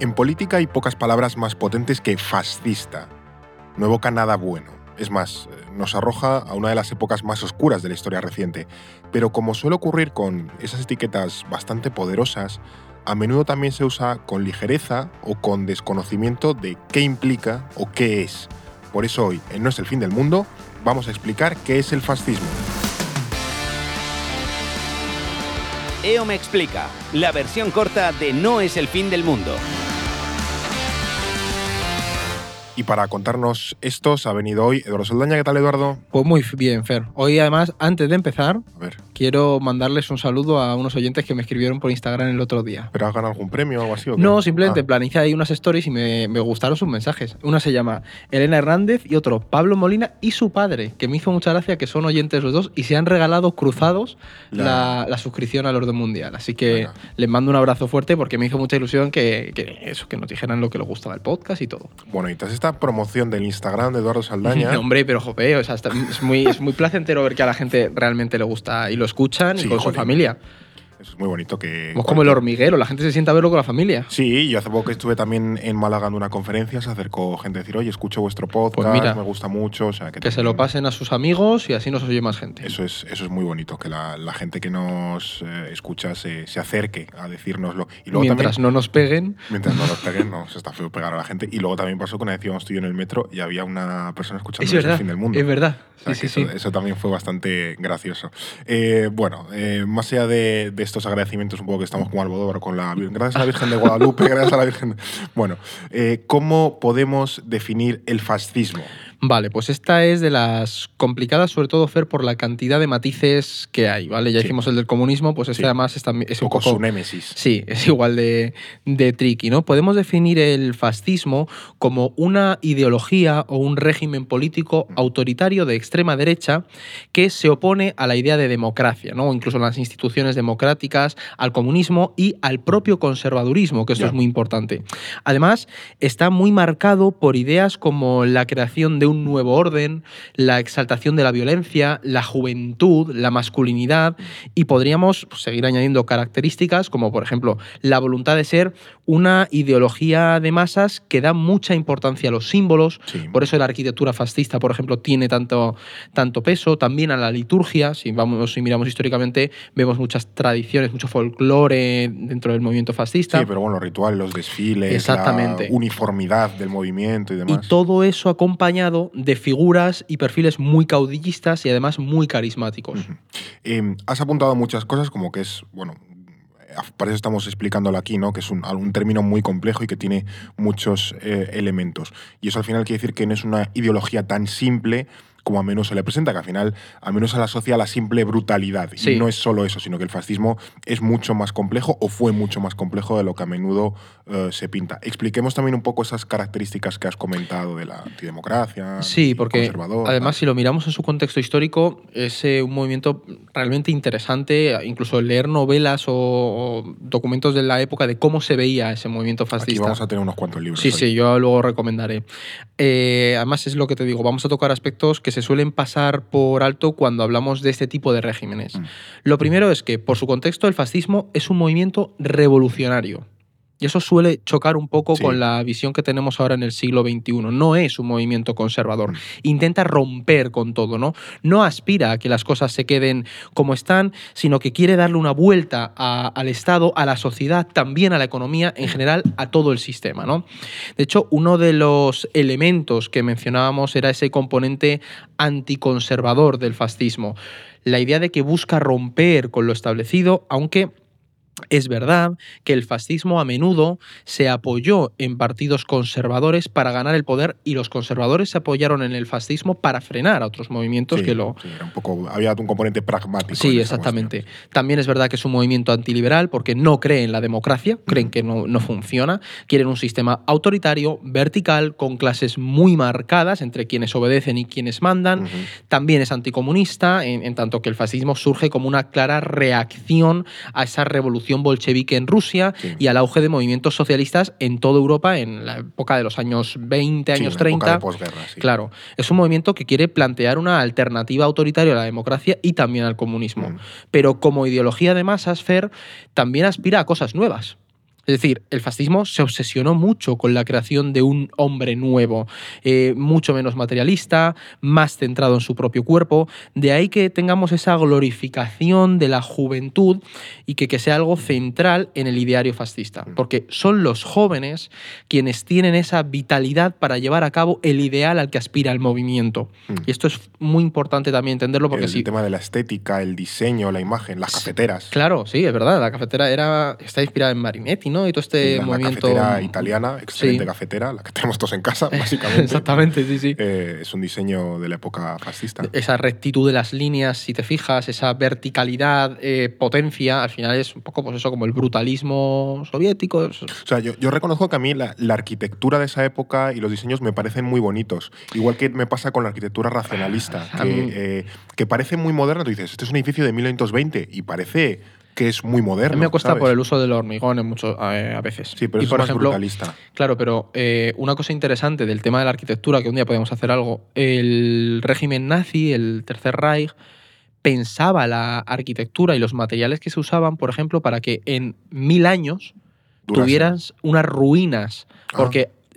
En política hay pocas palabras más potentes que fascista. No evoca nada bueno. Es más, eh, nos arroja a una de las épocas más oscuras de la historia reciente. Pero como suele ocurrir con esas etiquetas bastante poderosas, a menudo también se usa con ligereza o con desconocimiento de qué implica o qué es. Por eso hoy, en No es el fin del mundo, vamos a explicar qué es el fascismo. EO me explica, la versión corta de No es el fin del mundo. Y para contarnos estos ha venido hoy Eduardo Saldaña. ¿Qué tal, Eduardo? Pues muy bien, Fer. Hoy, además, antes de empezar, A ver, quiero mandarles un saludo a unos oyentes que me escribieron por Instagram el otro día. ¿pero has ganado algún premio o algo así? o? No, simplemente Ah, planicé ahí unas stories y me, me gustaron sus mensajes. Una se llama Elena Hernández y otro Pablo Molina y su padre, que me hizo mucha gracia que son oyentes los dos y se han regalado cruzados La- la, la suscripción al orden mundial. Así que les mando un abrazo fuerte porque me hizo mucha ilusión que, que eso, que nos dijeran lo que les gustaba el podcast y todo. Bueno, y tras esta promoción del Instagram de Eduardo Saldaña. Hombre, pero jope, o sea, está- es, muy, es muy placentero ver que a la gente realmente le gusta y lo escuchan Sí, y con su familia. Eso es muy bonito que. Somos como el hormiguero, la gente se sienta a verlo con la familia. Sí, yo hace poco que estuve también en Málaga en una conferencia, se acercó gente a decir, oye, escucho vuestro podcast, Pues mira, me gusta mucho. O sea, que, Que se lo pasen a sus amigos y así nos oye más gente. Eso es, eso es muy bonito, que la, la gente que nos eh, escucha se, se acerque a decírnoslo. Y luego Mientras también, no nos peguen, mientras no nos peguen, no, se está feo pegar a la gente. Y luego también pasó que una vez íbamos tú y yo en el metro y había una persona escuchando es el fin del mundo. Es verdad. O sea, Sí, sí, eso, sí. eso también fue bastante gracioso. Eh, bueno, eh, más allá de, de estos agradecimientos, un poco que estamos como Almodóvar con la. Gracias a la Virgen de Guadalupe, gracias a la Virgen. Bueno, eh, ¿cómo podemos definir el fascismo? Vale, pues esta es de las complicadas, sobre todo, Fer, por la cantidad de matices que hay, ¿vale? Ya Sí. hicimos el del comunismo, pues este Sí. además es, también- es Un poco su némesis. Sí, es igual de, de tricky, ¿no? Podemos definir el fascismo como una ideología o un régimen político autoritario de extrema derecha que se opone a la idea de democracia, ¿no? O incluso a las instituciones democráticas, al comunismo y al propio conservadurismo, que esto Ya. es muy importante. Además, está muy marcado por ideas como la creación de un nuevo orden, la exaltación de la violencia, la juventud, la masculinidad y podríamos pues, seguir añadiendo características como por ejemplo la voluntad de ser una ideología de masas que da mucha importancia a los símbolos, Sí. por eso la arquitectura fascista, por ejemplo, tiene tanto, tanto peso, también a la liturgia, si, vamos, si miramos históricamente vemos muchas tradiciones, mucho folclore dentro del movimiento fascista. Sí, pero bueno, los rituales, los desfiles, Exactamente. la uniformidad del movimiento y Y demás. todo eso acompañado de figuras y perfiles muy caudillistas y además muy carismáticos. Eh, has apuntado muchas cosas como que es, bueno, para eso estamos explicándolo aquí, ¿no? Que es un, un término muy complejo y que tiene muchos eh, elementos. Y eso al final quiere decir que no es una ideología tan simple como a menudo se le presenta, que al final a menudo se le asocia a la simple brutalidad. Sí. Y no es solo eso, sino que el fascismo es mucho más complejo o fue mucho más complejo de lo que a menudo eh, se pinta. Expliquemos también un poco esas características que has comentado de la antidemocracia. Sí, porque conservador, además tal. si lo miramos en su contexto histórico es eh, un movimiento realmente interesante, incluso leer novelas o, o documentos de la época de cómo se veía ese movimiento Aquí fascista. vamos a tener unos cuantos libros. Sí, hoy. sí, yo luego recomendaré. Eh, además es lo que te digo, vamos a tocar aspectos que se suelen pasar por alto cuando hablamos de este tipo de regímenes. Mm. Lo primero es que, por su contexto, el fascismo es un movimiento revolucionario. Y eso suele chocar un poco Sí. con la visión que tenemos ahora en el siglo XXI. No es un movimiento conservador. Mm. Intenta romper con todo, ¿no? No aspira a que las cosas se queden como están, sino que quiere darle una vuelta a- al Estado, a la sociedad, también a la economía, en general, a todo el sistema, ¿no? De hecho, uno de los elementos que mencionábamos era ese componente anticonservador del fascismo. La idea de que busca romper con lo establecido, aunque es verdad que el fascismo a menudo se apoyó en partidos conservadores para ganar el poder y los conservadores se apoyaron en el fascismo para frenar a otros movimientos Sí, que lo, sí, un poco, había un componente pragmático. Sí, exactamente. También es verdad que es un movimiento antiliberal porque no cree en la democracia, creen que no, no funciona, quieren un sistema autoritario, vertical, con clases muy marcadas entre quienes obedecen y quienes mandan. También es anticomunista, en, en tanto que el fascismo surge como una clara reacción a esa revolución bolchevique en Rusia Sí. y al auge de movimientos socialistas en toda Europa en la época de los años 20, Sí, años en la época 30. de posguerra, sí. Claro, es un movimiento que quiere plantear una alternativa autoritaria a la democracia y también al comunismo. Mm. Pero como ideología de masas, Fer, también aspira a cosas nuevas. Es decir, el fascismo se obsesionó mucho con la creación de un hombre nuevo, eh, mucho menos materialista, más centrado en su propio cuerpo. De ahí que tengamos esa glorificación de la juventud y que, que sea algo central en el ideario fascista. Porque son los jóvenes quienes tienen esa vitalidad para llevar a cabo el ideal al que aspira el movimiento. Mm. Y esto es muy importante también entenderlo porque el sí. tema de la estética, el diseño, la imagen, las cafeteras. Claro, sí, es verdad. La cafetera era, está inspirada en Marinetti, ¿no? Y todo este la, la movimiento. cafetera italiana, excelente Sí. cafetera, la que tenemos todos en casa, básicamente. Exactamente, sí, sí. Eh, es un diseño de la época fascista. Esa rectitud de las líneas, si te fijas, esa verticalidad, eh, potencia, al final es un poco pues eso como el brutalismo soviético. O sea, yo, yo reconozco que a mí la, la arquitectura de esa época y los diseños me parecen muy bonitos. Igual que me pasa con la arquitectura racionalista, A que, eh, que parece muy moderna. Tú dices, este es un edificio de 1920 y parece que es muy A moderno. mí me cuesta ¿sabes? por el uso del hormigón en mucho, a, a veces. Sí, pero y eso por es más ejemplo, brutalista. Claro, pero eh, una cosa interesante del tema de la arquitectura, que un día podemos hacer algo, el régimen nazi, el Tercer Reich, pensaba la arquitectura y los materiales que se usaban, por ejemplo, para que en mil años Durase. tuvieras unas ruinas. Ah.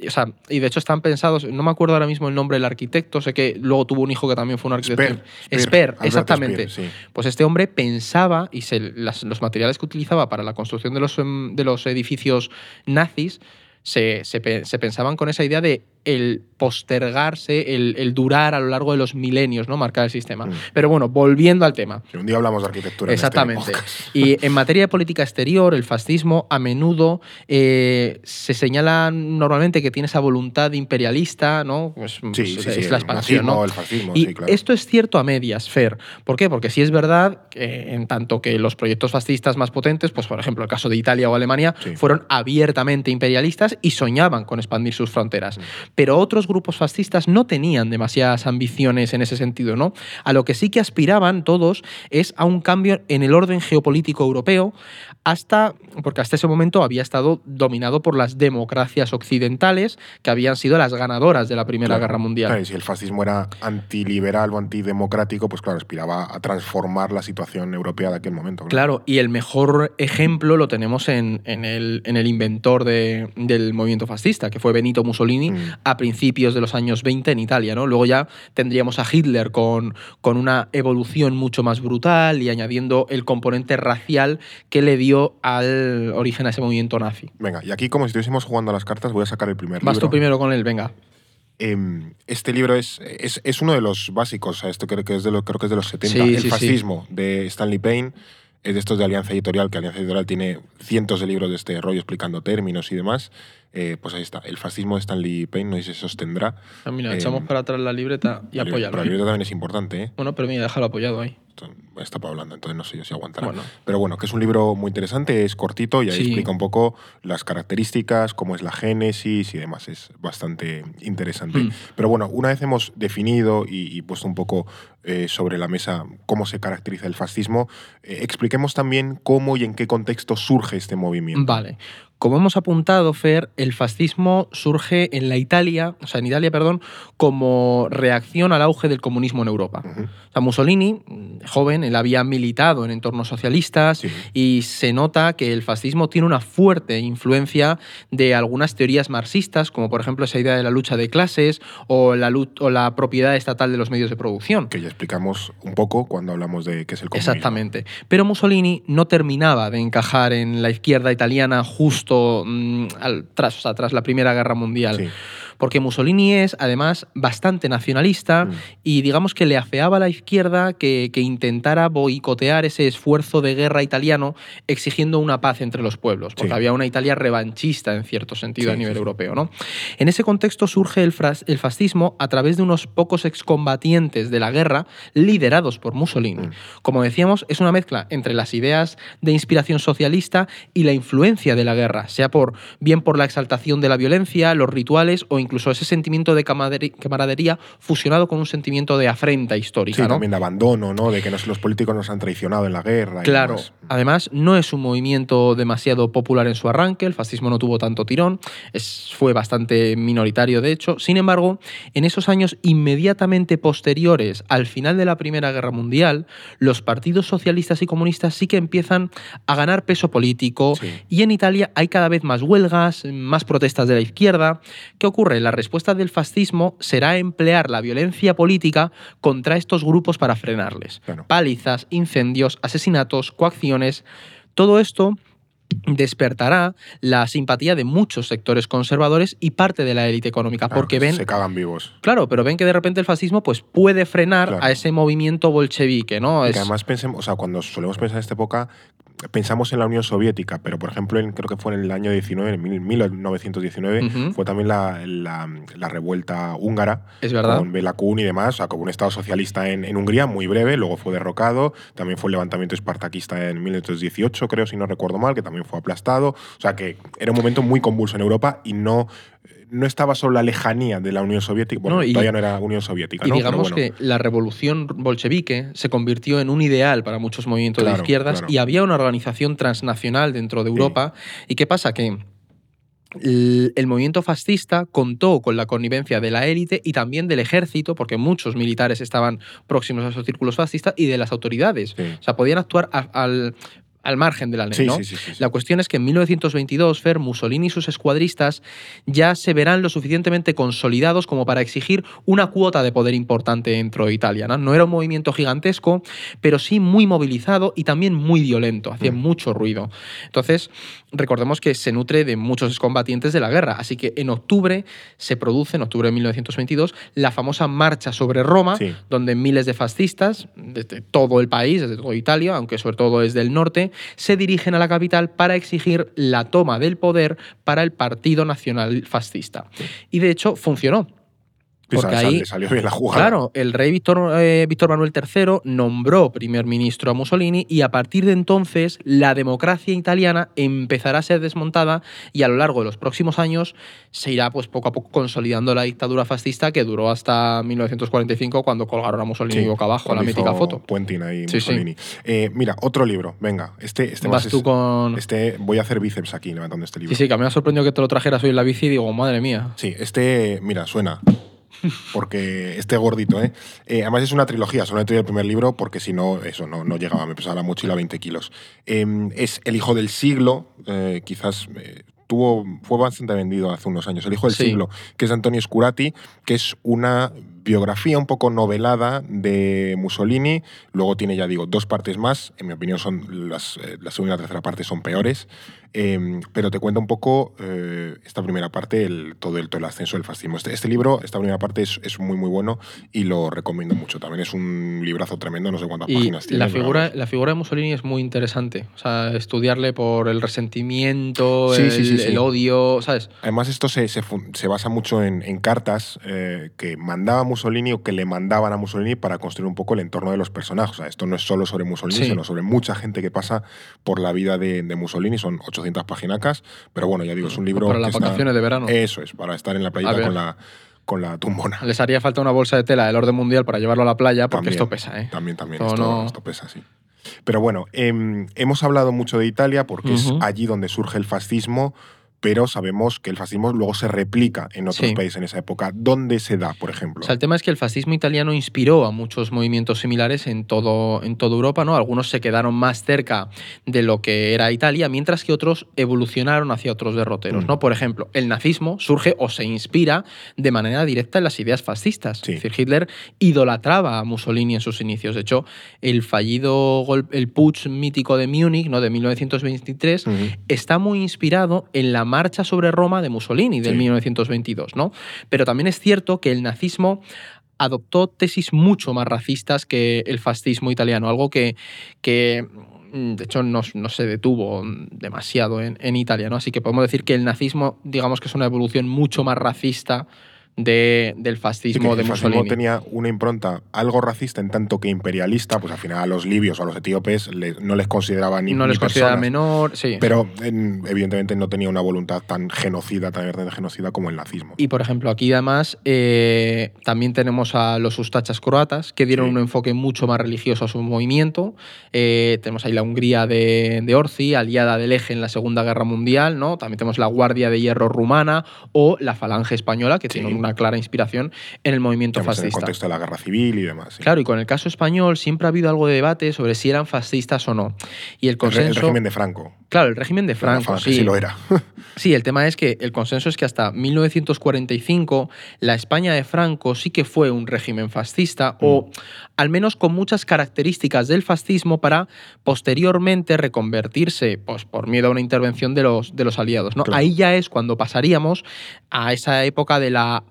Porque, o sea, y de hecho están pensados, no me acuerdo ahora mismo el nombre del arquitecto, sé que luego tuvo un hijo que también fue un arquitecto. Alberto exactamente. Sí. Pues este hombre pensaba y se- las- los materiales que utilizaba para la construcción de los, em, de los edificios nazis se, se pensaban con esa idea de el postergarse, el, el durar a lo largo de los milenios, ¿no? Marcar el sistema. Mm. Pero bueno, volviendo al tema. Sí, un día hablamos de arquitectura. en este Exactamente. y en materia de política exterior, el fascismo a menudo eh, se señala normalmente que tiene esa voluntad imperialista, ¿no? Pues, Sí, pues, sí, sí, es el la expansión, nazismo, ¿no? el fascismo, Y sí, claro. esto es cierto a medias, Fer. ¿Por qué? Porque sí es verdad que en tanto que los proyectos fascistas más potentes, pues por ejemplo el caso de Italia o Alemania, Sí. fueron abiertamente imperialistas y soñaban con expandir sus fronteras. Mm. Pero otros grupos fascistas no tenían demasiadas ambiciones en ese sentido, ¿no? A lo que sí que aspiraban todos es a un cambio en el orden geopolítico europeo, hasta porque hasta ese momento había estado dominado por las democracias occidentales que habían sido las ganadoras de la Primera Claro. Guerra Mundial. Claro, y si el fascismo era antiliberal o antidemocrático, pues claro, aspiraba a transformar la situación europea de aquel momento. Claro, y el mejor ejemplo lo tenemos en, en el, en el inventor de- del movimiento fascista, que fue Benito Mussolini Mm. A principios de los años 20 en Italia. ¿no? Luego ya tendríamos a Hitler con, con una evolución mucho más brutal y añadiendo el componente racial que le dio al origen a ese movimiento nazi. Venga, y aquí como si estuviésemos jugando a las cartas, voy a sacar el primer Vas libro. tú primero con él, venga. Em, este libro es, es, es uno de los básicos, esto creo que es de, lo, creo que es de los 70. Sí, el sí, sí. fascismo de Stanley Payne es de estos de Alianza Editorial, que Alianza Editorial tiene cientos de libros de este rollo explicando términos y demás. Eh, pues ahí está, el fascismo de Stanley Payne, no se sostendrá. Ah, mira, Eh, echamos para atrás la libreta y. Pero la libreta también es importante, ¿eh? Bueno, pero mira, déjalo apoyado ahí. Está hablando, entonces no sé yo si aguantará. Bueno. Pero bueno, que es un libro muy interesante, es cortito y ahí Sí. explica un poco las características, cómo es la génesis y demás. Es bastante interesante. Mm. Pero bueno, una vez hemos definido y, y puesto un poco eh, sobre la mesa cómo se caracteriza el fascismo, eh, expliquemos también cómo y en qué contexto surge este movimiento. Vale. Como hemos apuntado, Fer, el fascismo surge en la Italia, o sea, en Italia, perdón, como reacción al auge del comunismo en Europa. Ujú. O sea, Mussolini, joven, él había militado en entornos socialistas Sí. y se nota que el fascismo tiene una fuerte influencia de algunas teorías marxistas, como por ejemplo esa idea de la lucha de clases o la, o la propiedad estatal de los medios de producción. Que ya explicamos un poco cuando hablamos de qué es el comunismo. Exactamente. Pero Mussolini no terminaba de encajar en la izquierda italiana justo mm, al- tras, o sea, tras la Primera Guerra Mundial. Porque Mussolini es, además, bastante nacionalista Mm. y digamos que le afeaba a la izquierda que, que intentara boicotear ese esfuerzo de guerra italiano exigiendo una paz entre los pueblos, porque Sí. había una Italia revanchista en cierto sentido Sí, a nivel sí, europeo. ¿no? En ese contexto surge el fascismo a través de unos pocos excombatientes de la guerra liderados por Mussolini. Mm. Como decíamos, es una mezcla entre las ideas de inspiración socialista y la influencia de la guerra, sea por bien por la exaltación de la violencia, los rituales o incluso ese sentimiento de camaradería fusionado con un sentimiento de afrenta histórica. Sí, ¿no? también de abandono, ¿no? De que los políticos nos han traicionado en la guerra. Claro, demás. Además, no es un movimiento demasiado popular en su arranque, el fascismo no tuvo tanto tirón, es, fue bastante minoritario de hecho. Sin embargo, en esos años inmediatamente posteriores al final de la Primera Guerra Mundial, los partidos socialistas y comunistas sí que empiezan a ganar peso político Sí. y en Italia hay cada vez más huelgas, más protestas de la izquierda. ¿Qué ocurre? La respuesta del fascismo será emplear la violencia política contra estos grupos para frenarles. Claro. Palizas, incendios, asesinatos, coacciones. Todo esto despertará la simpatía de muchos sectores conservadores y parte de la élite económica, Claro, porque ven Se cagan vivos. Claro, pero ven que de repente el fascismo pues, puede frenar Claro. a ese movimiento bolchevique, ¿no? Y Es- que además pensemos, o sea, cuando solemos pensar en esta época, pensamos en la Unión Soviética, pero por ejemplo, en- creo que fue en el año 19, en mil- 1919, Ujú. fue también la, la- la revuelta húngara. Es verdad. Con Bela Kun y demás, o sea, como un estado socialista en, en Hungría, muy breve, luego fue derrocado. También fue el levantamiento espartaquista en 1918, creo, si no recuerdo mal, que también fue aplastado. O sea, que era un momento muy convulso en Europa y no. No estaba solo la lejanía de la Unión Soviética, bueno, No, y- todavía no era Unión Soviética, Y digamos bueno. que la revolución bolchevique se convirtió en un ideal para muchos movimientos de izquierdas claro. y había una organización transnacional dentro de Europa. ¿Y qué pasa? Que el, el movimiento fascista contó con la connivencia de la élite y también del ejército, porque muchos militares estaban próximos a esos círculos fascistas, y de las autoridades. Sí. O sea, podían actuar a- al, al margen de la ley. Sí, ¿no? sí, sí, sí, sí. La cuestión es que en 1922, Fer, Mussolini y sus escuadristas ya se verán lo suficientemente consolidados como para exigir una cuota de poder importante dentro de Italia. No, No era un movimiento gigantesco, pero sí muy movilizado y también muy violento, hacía Mm. mucho ruido. Entonces, recordemos que se nutre de muchos excombatientes de la guerra, así que en octubre se produce, en octubre de 1922, la famosa marcha sobre Roma, Sí. donde miles de fascistas, desde todo el país, desde toda Italia, aunque sobre todo desde el norte, se dirigen a la capital para exigir la toma del poder para el Partido Nacional Fascista. Y de hecho funcionó. Sí, Porque ahí, le salió bien la jugada. claro, el rey Víctor, eh, Víctor Manuel III nombró primer ministro a Mussolini y a partir de entonces la democracia italiana empezará a ser desmontada y a lo largo de los próximos años se irá pues poco a poco consolidando la dictadura fascista que duró hasta 1945 cuando colgaron a Mussolini Sí, boca abajo, la mítica foto. Puentin ahí, Sí, sí. Mussolini. Eh, mira, otro libro. Venga, este, este Vas más tú es- con... Este, voy a hacer bíceps aquí levantando este libro. Sí, sí, que a mí me ha sorprendido que te lo trajeras hoy en la bici y digo, madre mía. Sí, este, mira, suena. Porque este gordito, ¿eh? Eh, Además es una trilogía, solo he traído el primer libro porque si no, eso no, no llegaba, me pesaba la mochila 20 kilos. Eh, es El hijo del siglo, eh, quizás eh, tuvo, fue bastante vendido hace unos años, El hijo del Sí. siglo, que es Antonio Scurati, que es una biografía un poco novelada de Mussolini. Luego tiene, ya digo, dos partes más. En mi opinión, son las, eh, la segunda y la tercera parte son peores. Eh, pero te cuenta un poco eh, esta primera parte, el, todo, el, todo el ascenso del fascismo. Este, este libro, esta primera parte es, es muy, muy bueno y lo recomiendo mucho. También es un librazo tremendo, no sé cuántas Y páginas tiene. la figura, la figura de Mussolini es muy interesante. O sea, estudiarle por el resentimiento, Sí, el, sí, sí, el odio, ¿sabes? Además, esto se, se, se basa mucho en, en cartas eh, que mandaba Mussolini o que le mandaban a Mussolini para construir un poco el entorno de los personajes. O sea, esto no es solo sobre Mussolini, Sí. sino sobre mucha gente que pasa por la vida de, de Mussolini. Son 800 paginacas, pero bueno, ya digo, es un libro. para las vacaciones de verano. Eso es, para estar en la playita con la, con la tumbona. Les haría falta una bolsa de tela del orden mundial para llevarlo a la playa, porque También, esto pesa, ¿eh? También, también. Esto Esto, no- esto pesa, sí. Pero bueno, em, hemos hablado mucho de Italia porque es allí donde surge el fascismo, pero sabemos que el fascismo luego se replica en otros Sí. países en esa época. ¿Dónde se da, por ejemplo? O sea, el tema es que el fascismo italiano inspiró a muchos movimientos similares en todo, en toda Europa, ¿no? Algunos se quedaron más cerca de lo que era Italia, mientras que otros evolucionaron hacia otros derroteros, Mm. ¿no? Por ejemplo, el nazismo surge o se inspira de manera directa en las ideas fascistas. Sí. Es decir, Hitler idolatraba a Mussolini en sus inicios. De hecho, el fallido gol- el putsch mítico de Múnich, ¿no? De 1923, Ujú. está muy inspirado en la marcha sobre Roma de Mussolini del Sí. 1922, ¿no? Pero también es cierto que el nazismo adoptó tesis mucho más racistas que el fascismo italiano, algo que, que mm, de hecho no, no se detuvo demasiado en, en Italia, ¿no? Así que podemos decir que el nazismo, digamos que es una evolución mucho más racista de- del fascismo de el fascismo tenía una impronta algo racista en tanto que imperialista, pues al final a los libios o a los etíopes no les consideraban ni no ni les considera personas. menor, sí. Pero en- evidentemente no tenía una voluntad tan genocida, tan verde genocida como el nazismo. Y por ejemplo, aquí además eh, también tenemos a los ustachas croatas, que dieron Sí. un enfoque mucho más religioso a su movimiento. Eh, tenemos ahí la Hungría de, de Orci, aliada del eje en la Segunda Guerra Mundial, ¿no? También tenemos la Guardia de Hierro rumana o la Falange española, que Sí. tiene una clara inspiración en el movimiento Además, en el fascista. contexto de la guerra civil y demás. sí. Claro, y con el caso español siempre ha habido algo de debate sobre si eran fascistas o no. Y el consenso. el, régimen de Franco. Claro, el régimen de Franco. Sí. sí lo era. Sí, el tema es que el consenso es que hasta 1945 la España de Franco sí que fue un régimen fascista o al menos con muchas características del fascismo para posteriormente reconvertirse pues, por miedo a una intervención de los, de los aliados. ¿no? Claro. Ahí ya es cuando pasaríamos a esa época de la,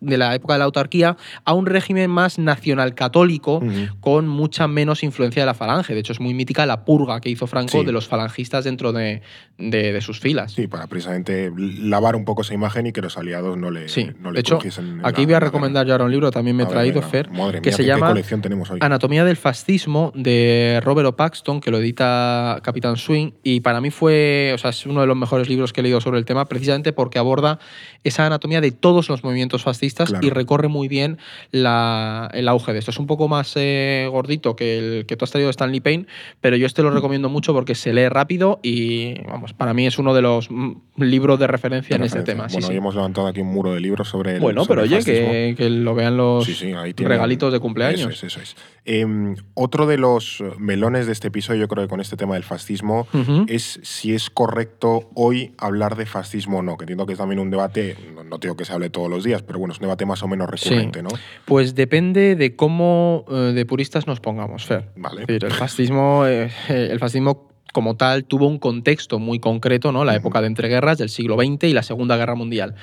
de la época de la autarquía a un régimen más nacional católico con mucha menos influencia de la falange. De hecho, es muy mítica la purga que hizo Franco Sí. de los falangistas dentro de, de- de sus filas. Sí, para precisamente lavar un poco esa imagen y que los aliados no le, Sí, no le de hecho, aquí la- voy a recomendar yo ahora un libro, también me he traído, venga. Fer, Madre que mía, se qué- llama ¿Qué colección tenemos hoy? Anatomía del fascismo de Robert O. Paxton, que lo edita Capitán Swing, y para mí fue, o sea, es uno de los mejores libros que he leído sobre el tema, precisamente porque aborda esa anatomía de todos los movimientos fascistas Claro. y recorre muy bien la- el auge de esto. Es un poco más eh, gordito que el que tú has traído de Stanley Payne, pero yo este lo recomiendo mucho porque se lee rápido y, vamos, para mí es uno de los mm, libros de referencia en este referencia. tema. sí, Bueno, sí. hoy hemos levantado aquí un muro de libros sobre el Bueno, sobre pero oye, que, que lo vean los Sí, regalitos de cumpleaños. Eso es, eso es. Em, otro de los melones de este episodio, yo creo que con este tema del fascismo, es si es correcto hoy hablar de fascismo o no, que entiendo que es también un debate, no, digo que se hable todos los días, pero bueno, es un debate más o menos recurrente, ¿no? Pues depende de cómo eh, de puristas nos pongamos, Fer. Vale. Es decir, el fascismo, eh, el fascismo como tal tuvo un contexto muy concreto, ¿no? La época de entreguerras del siglo XX y la Segunda Guerra Mundial.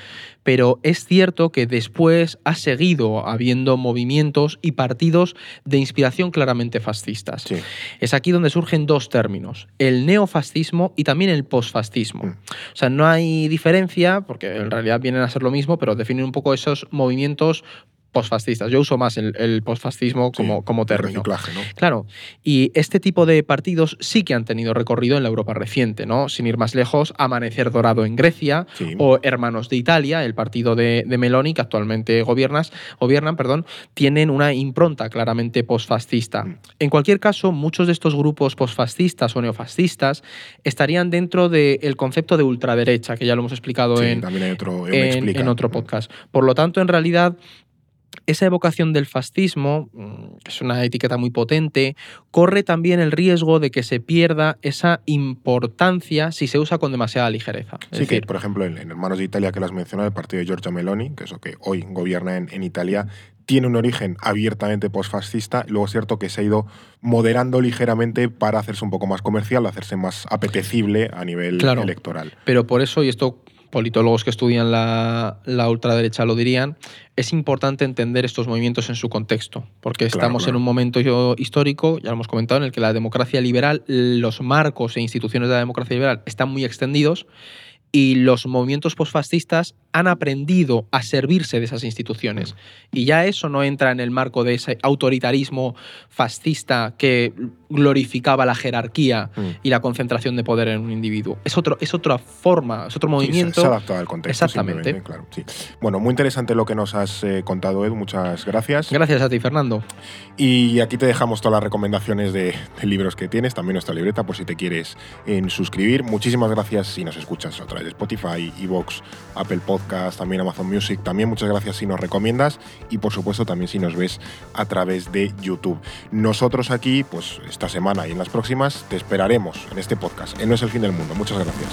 Pero es cierto que después ha seguido habiendo movimientos y partidos de inspiración claramente fascistas. Sí. Es aquí donde surgen dos términos, el neofascismo y también el posfascismo. Mm. O sea, no hay diferencia, porque en realidad vienen a ser lo mismo, pero definen un poco esos movimientos posfascistas. Yo uso más el, el posfascismo como, Sí, como el término. reciclaje, ¿no? Claro, y este tipo de partidos sí que han tenido recorrido en la Europa reciente, ¿no? Sin ir más lejos, Amanecer Dorado en Grecia Sí. o Hermanos de Italia, el partido de, de Meloni, que actualmente gobiernas, gobiernan, perdón, tienen una impronta claramente posfascista. Mm. En cualquier caso, muchos de estos grupos posfascistas o neofascistas estarían dentro del concepto de ultraderecha, que ya lo hemos explicado Sí, en, otro, en, en otro podcast. Por lo tanto, en realidad, esa evocación del fascismo, mm, que es una etiqueta muy potente, corre también el riesgo de que se pierda esa importancia si se usa con demasiada ligereza. Es Sí, que por ejemplo en, en Hermanos de Italia, que lo has mencionado, el partido de Giorgia Meloni, que es lo que hoy gobierna en, en Italia, tiene un origen abiertamente posfascista. Luego es cierto que se ha ido moderando ligeramente para hacerse un poco más comercial, hacerse más apetecible a nivel Claro. electoral. Pero por eso, y esto politólogos que estudian la, la ultraderecha lo dirían, es importante entender estos movimientos en su contexto, porque Claro, estamos claro. en un momento histórico, ya lo hemos comentado, en el que la democracia liberal, los marcos e instituciones de la democracia liberal están muy extendidos y los movimientos posfascistas han aprendido a servirse de esas instituciones. Y ya eso no entra en el marco de ese autoritarismo fascista que glorificaba la jerarquía Mm. y la concentración de poder en un individuo. Es, otro, es otra forma, es otro Sí, se- movimiento. se, ha adaptado al contexto. Exactamente. simplemente, Claro, sí. Bueno, muy interesante lo que nos has eh, contado, Edu. Muchas gracias. Gracias a ti, Fernando. Y aquí te dejamos todas las recomendaciones de, de libros que tienes, también nuestra libreta por si te quieres en suscribir. Muchísimas gracias si nos escuchas a través de Spotify, Evox, Apple Podcast, también Amazon Music. También muchas gracias si nos recomiendas y por supuesto también si nos ves a través de YouTube. Nosotros aquí, pues esta semana y en las próximas, te esperaremos en este podcast. En No es el fin del mundo. Muchas gracias.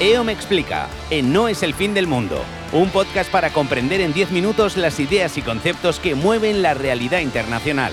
EO me explica, en No es el fin del mundo, un podcast para comprender en 10 minutos las ideas y conceptos que mueven la realidad internacional.